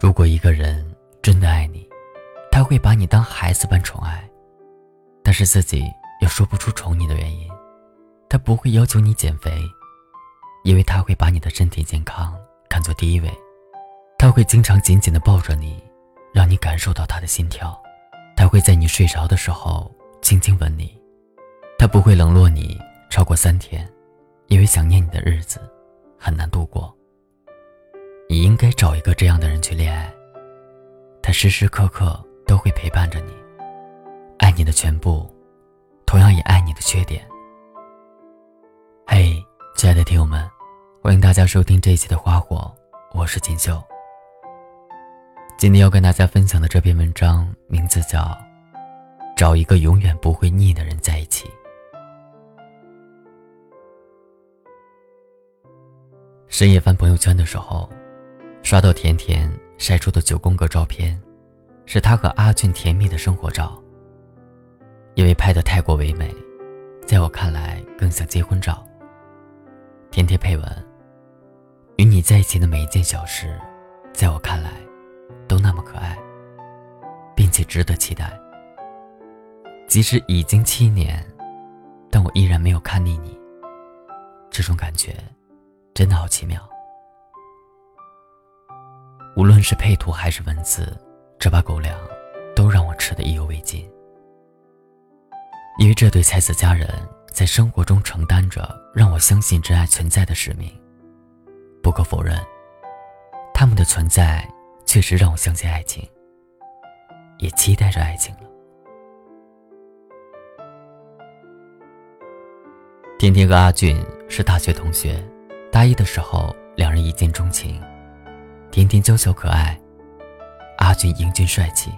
如果一个人真的爱你，他会把你当孩子般宠爱，但是自己又说不出宠你的原因。他不会要求你减肥，因为他会把你的身体健康看作第一位。他会经常紧紧地抱着你，让你感受到他的心跳。他会在你睡着的时候轻轻吻你。他不会冷落你超过三天，因为想念你的日子很难度过。你应该找一个这样的人去恋爱。他时时刻刻都会陪伴着你，爱你的全部，同样也爱你的缺点。嘿，亲爱的听友们，欢迎大家收听这一期的《花火》，我是锦绣。今天要跟大家分享的这篇文章名字叫《找一个永远不会腻的人在一起》。深夜翻朋友圈的时候，刷到甜甜晒出的九宫格照片，是她和阿俊甜蜜的生活照。因为拍的太过唯美，在我看来更像结婚照。甜甜配文：与你在一起的每一件小事，在我看来。都那么可爱，并且值得期待。即使已经七年，但我依然没有看腻你。这种感觉，真的好奇妙。无论是配图还是文字，这把狗粮都让我吃得意犹未尽。因为这对才子佳人在生活中承担着让我相信真爱存在的使命。不可否认，他们的存在。确实让我相信爱情，也期待着爱情了。甜甜和阿俊是大学同学，大一的时候两人一见钟情。甜甜娇小可爱，阿俊英俊帅气，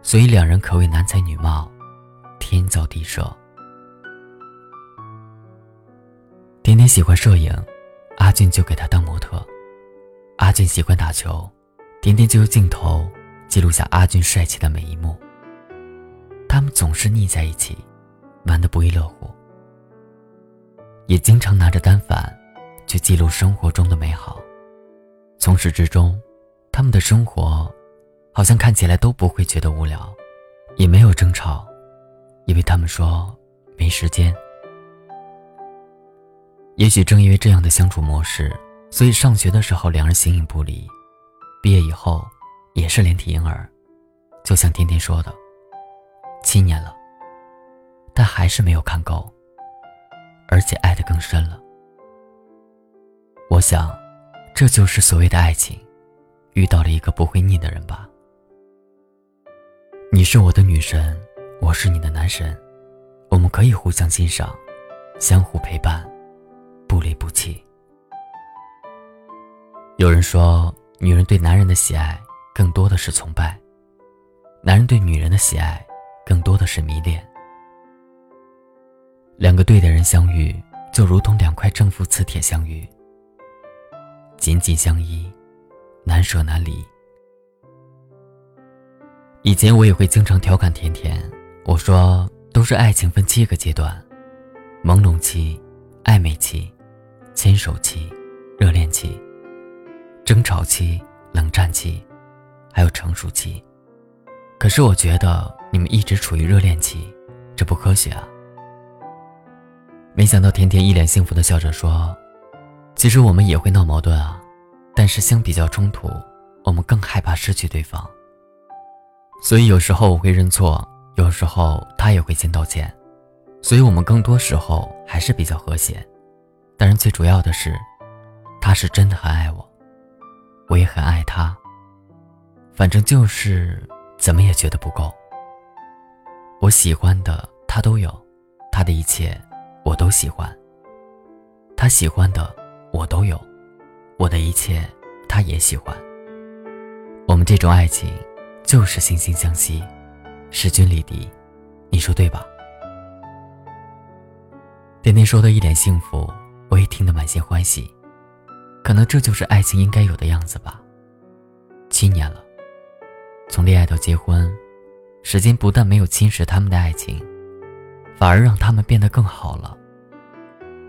所以两人可谓男才女貌，天造地设。甜甜喜欢摄影，阿俊就给她当模特。阿俊喜欢打球。甜甜就用镜头记录下阿俊帅气的每一幕。他们总是腻在一起，玩得不亦乐乎，也经常拿着单反去记录生活中的美好。从始至终，他们的生活好像看起来都不会觉得无聊，也没有争吵，因为他们说没时间。也许正因为这样的相处模式，所以上学的时候两人形影不离。毕业以后，也是连体婴儿，就像天天说的，七年了，但还是没有看够，而且爱得更深了。我想，这就是所谓的爱情，遇到了一个不会腻的人吧。你是我的女神，我是你的男神，我们可以互相欣赏，相互陪伴，不离不弃。有人说。女人对男人的喜爱更多的是崇拜，男人对女人的喜爱更多的是迷恋。两个对的人相遇，就如同两块正负磁铁相遇，紧紧相依，难舍难离。以前我也会经常调侃甜甜，我说都是爱情分七个阶段：朦胧期、暧昧期、牵手期、热恋期。争吵期、冷战期，还有成熟期。可是我觉得你们一直处于热恋期，这不科学啊！没想到甜甜一脸幸福的笑着说：“其实我们也会闹矛盾啊，但是相比较冲突，我们更害怕失去对方。所以有时候我会认错，有时候他也会先道歉，所以我们更多时候还是比较和谐。当然，最主要的是，他是真的很爱我。”我也很爱他，反正就是怎么也觉得不够。我喜欢的他都有，他的一切我都喜欢。他喜欢的我都有，我的一切他也喜欢。我们这种爱情就是惺惺相惜，势均力敌，你说对吧？甜甜说的一脸幸福，我也听得满心欢喜。可能这就是爱情应该有的样子吧。七年了，从恋爱到结婚，时间不但没有侵蚀他们的爱情，反而让他们变得更好了，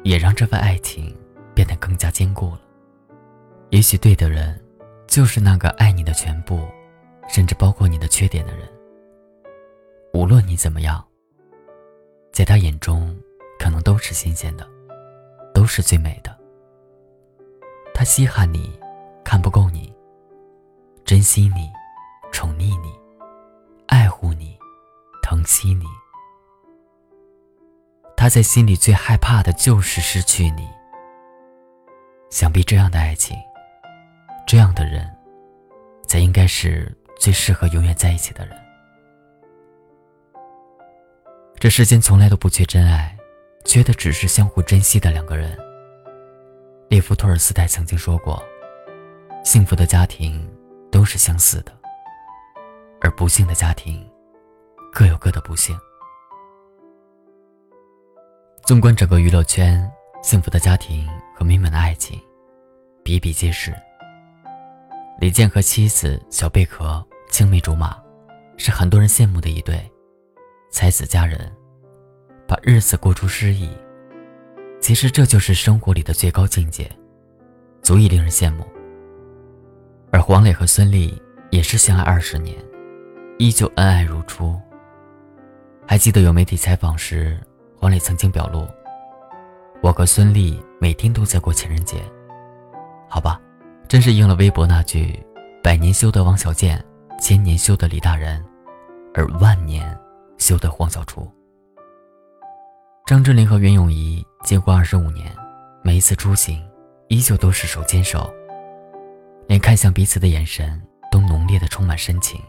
也让这份爱情变得更加坚固了。也许对的人，就是那个爱你的全部，甚至包括你的缺点的人。无论你怎么样，在他眼中，可能都是新鲜的，都是最美的。他稀罕你，看不够你，珍惜你，宠溺你，爱护你，疼惜你。他在心里最害怕的就是失去你。想必这样的爱情，这样的人，才应该是最适合永远在一起的人。这世间从来都不缺真爱，缺的只是相互珍惜的两个人。列夫·托尔斯泰曾经说过：“幸福的家庭都是相似的，而不幸的家庭各有各的不幸。”纵观整个娱乐圈，幸福的家庭和美满的爱情比比皆是。李健和妻子小贝壳青梅竹马，是很多人羡慕的一对才子佳人，把日子过出诗意。其实这就是生活里的最高境界，足以令人羡慕。而黄磊和孙俪也是相爱二十年，依旧恩爱如初。还记得有媒体采访时。黄磊曾经表露：“我和孙俪每天都在过情人节。”好吧，真是应了微博那句：“百年修得王小贱，千年修得李大人，而万年修得黄小厨。”张智霖和袁咏仪结婚二十五年，每一次出行依旧都是手牵手，连看向彼此的眼神都浓烈的充满深情。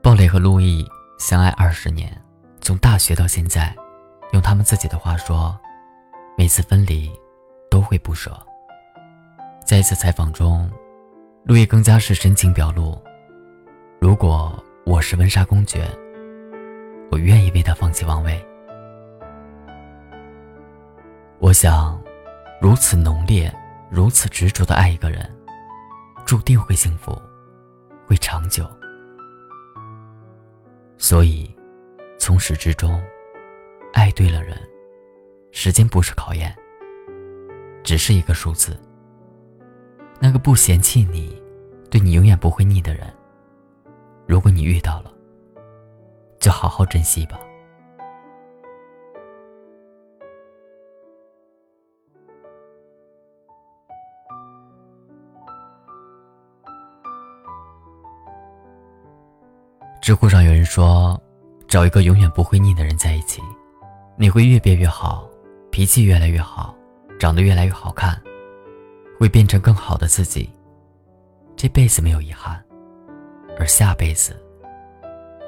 鲍蕾和陆毅相爱二十年，从大学到现在。用他们自己的话说，每次分离都会不舍。在一次采访中，陆毅更加是深情表露：“如果我是温莎公爵，我愿意为他放弃王位。”我想，如此浓烈、如此执着的爱一个人，注定会幸福，会长久。所以，从始至终。爱对了人，时间不是考验，只是一个数字。那个不嫌弃你，对你永远不会腻的人，如果你遇到了，就好好珍惜吧。知乎上有人说，找一个永远不会腻的人在一起。你会越变越好，脾气越来越好，长得越来越好看，会变成更好的自己。这辈子没有遗憾，而下辈子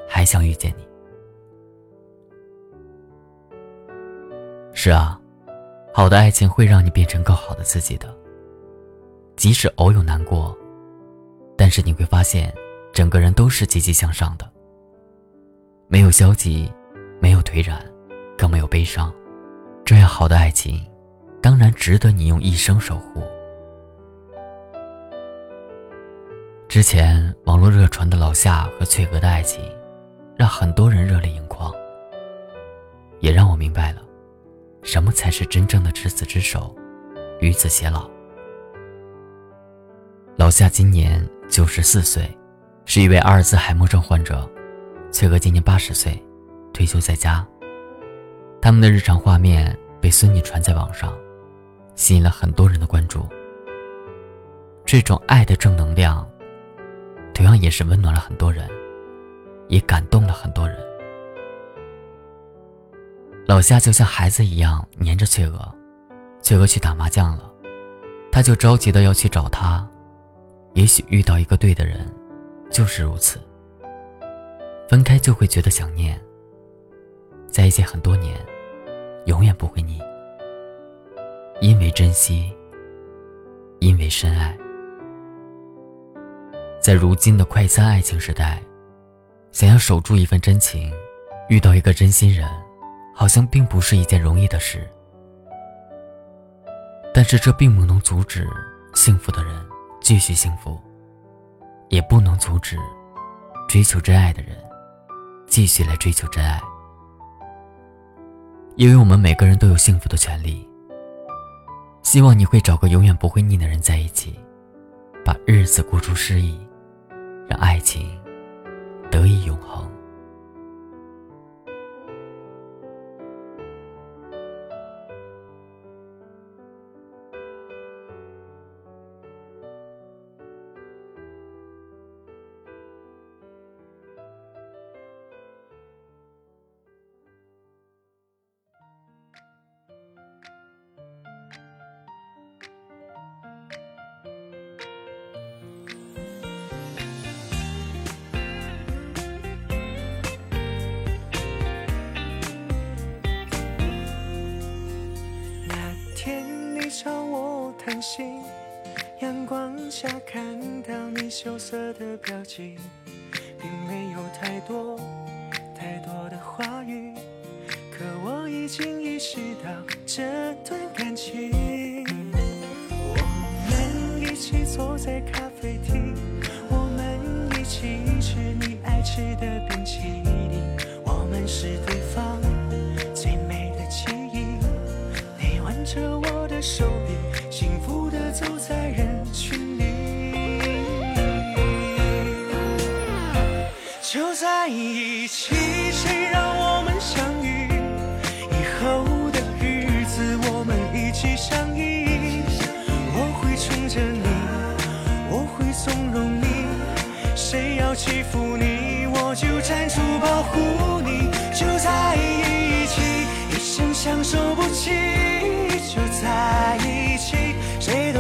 还想遇见你。是啊，好的爱情会让你变成更好的自己的。即使偶有难过，但是你会发现，整个人都是积极向上的，没有消极，没有颓然。更没有悲伤，这样好的爱情，当然值得你用一生守护。之前网络热传的老夏和翠娥的爱情，让很多人热泪盈眶，也让我明白了，什么才是真正的执子之手，与子偕老。老夏今年九十四岁，是一位阿尔兹海默症患者；翠娥今年八十岁，退休在家。他们的日常画面被孙女传在网上，吸引了很多人的关注。这种爱的正能量，同样也是温暖了很多人，也感动了很多人。老夏就像孩子一样黏着翠娥，翠娥去打麻将了，他就着急的要去找她。也许遇到一个对的人，就是如此。分开就会觉得想念。在一起很多年，永远不会腻。因为珍惜，因为深爱。在如今的快餐爱情时代，想要守住一份真情，遇到一个真心人，好像并不是一件容易的事。但是这并不能阻止幸福的人继续幸福，也不能阻止追求真爱的人继续来追求真爱。因为我们每个人都有幸福的权利。希望你会找个永远不会腻的人在一起，把日子过出诗意，让爱情得以永恒。阳光下看到你羞涩的表情，并没有太多太多的话语，可我已经意识到这段感情。我们一起坐在咖啡厅，就在一起，谁让我们相遇？以后的日子，我们一起相依。我会宠着你，我会纵容你，谁要欺负你，我就站出保护你。就在一起，一生相守不弃。就在一起，谁都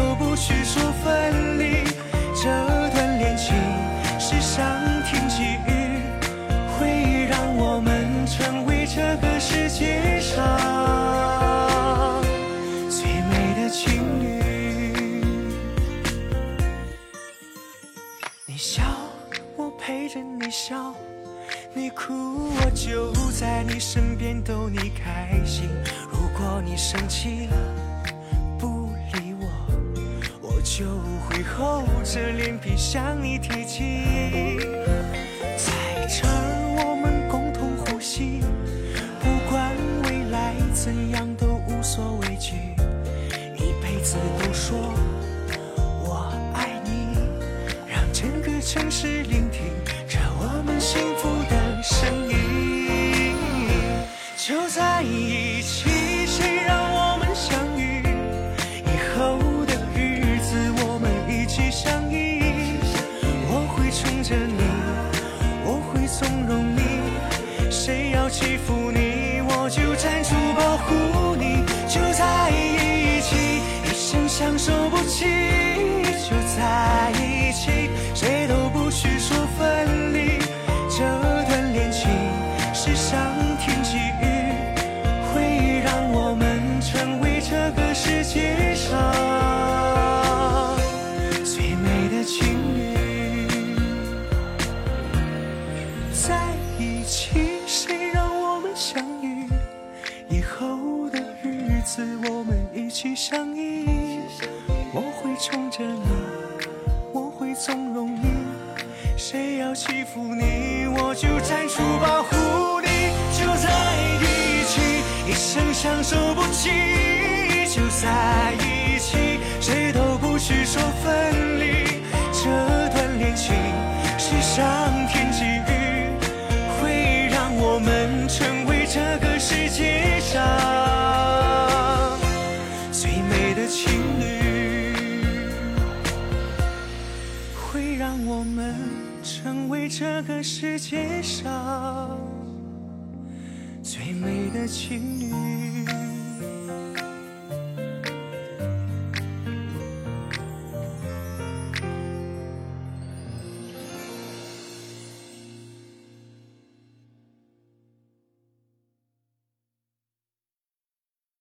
你生气不理我，我就会厚着脸皮向你提起。在这儿我们共同呼吸，不管未来怎样都无所畏惧，一辈子都说我爱你，让整个城市纠缠容易，谁要欺负你，我就站出保护你。就在一起，一生相守不弃。就在这个世界上最美的情侣。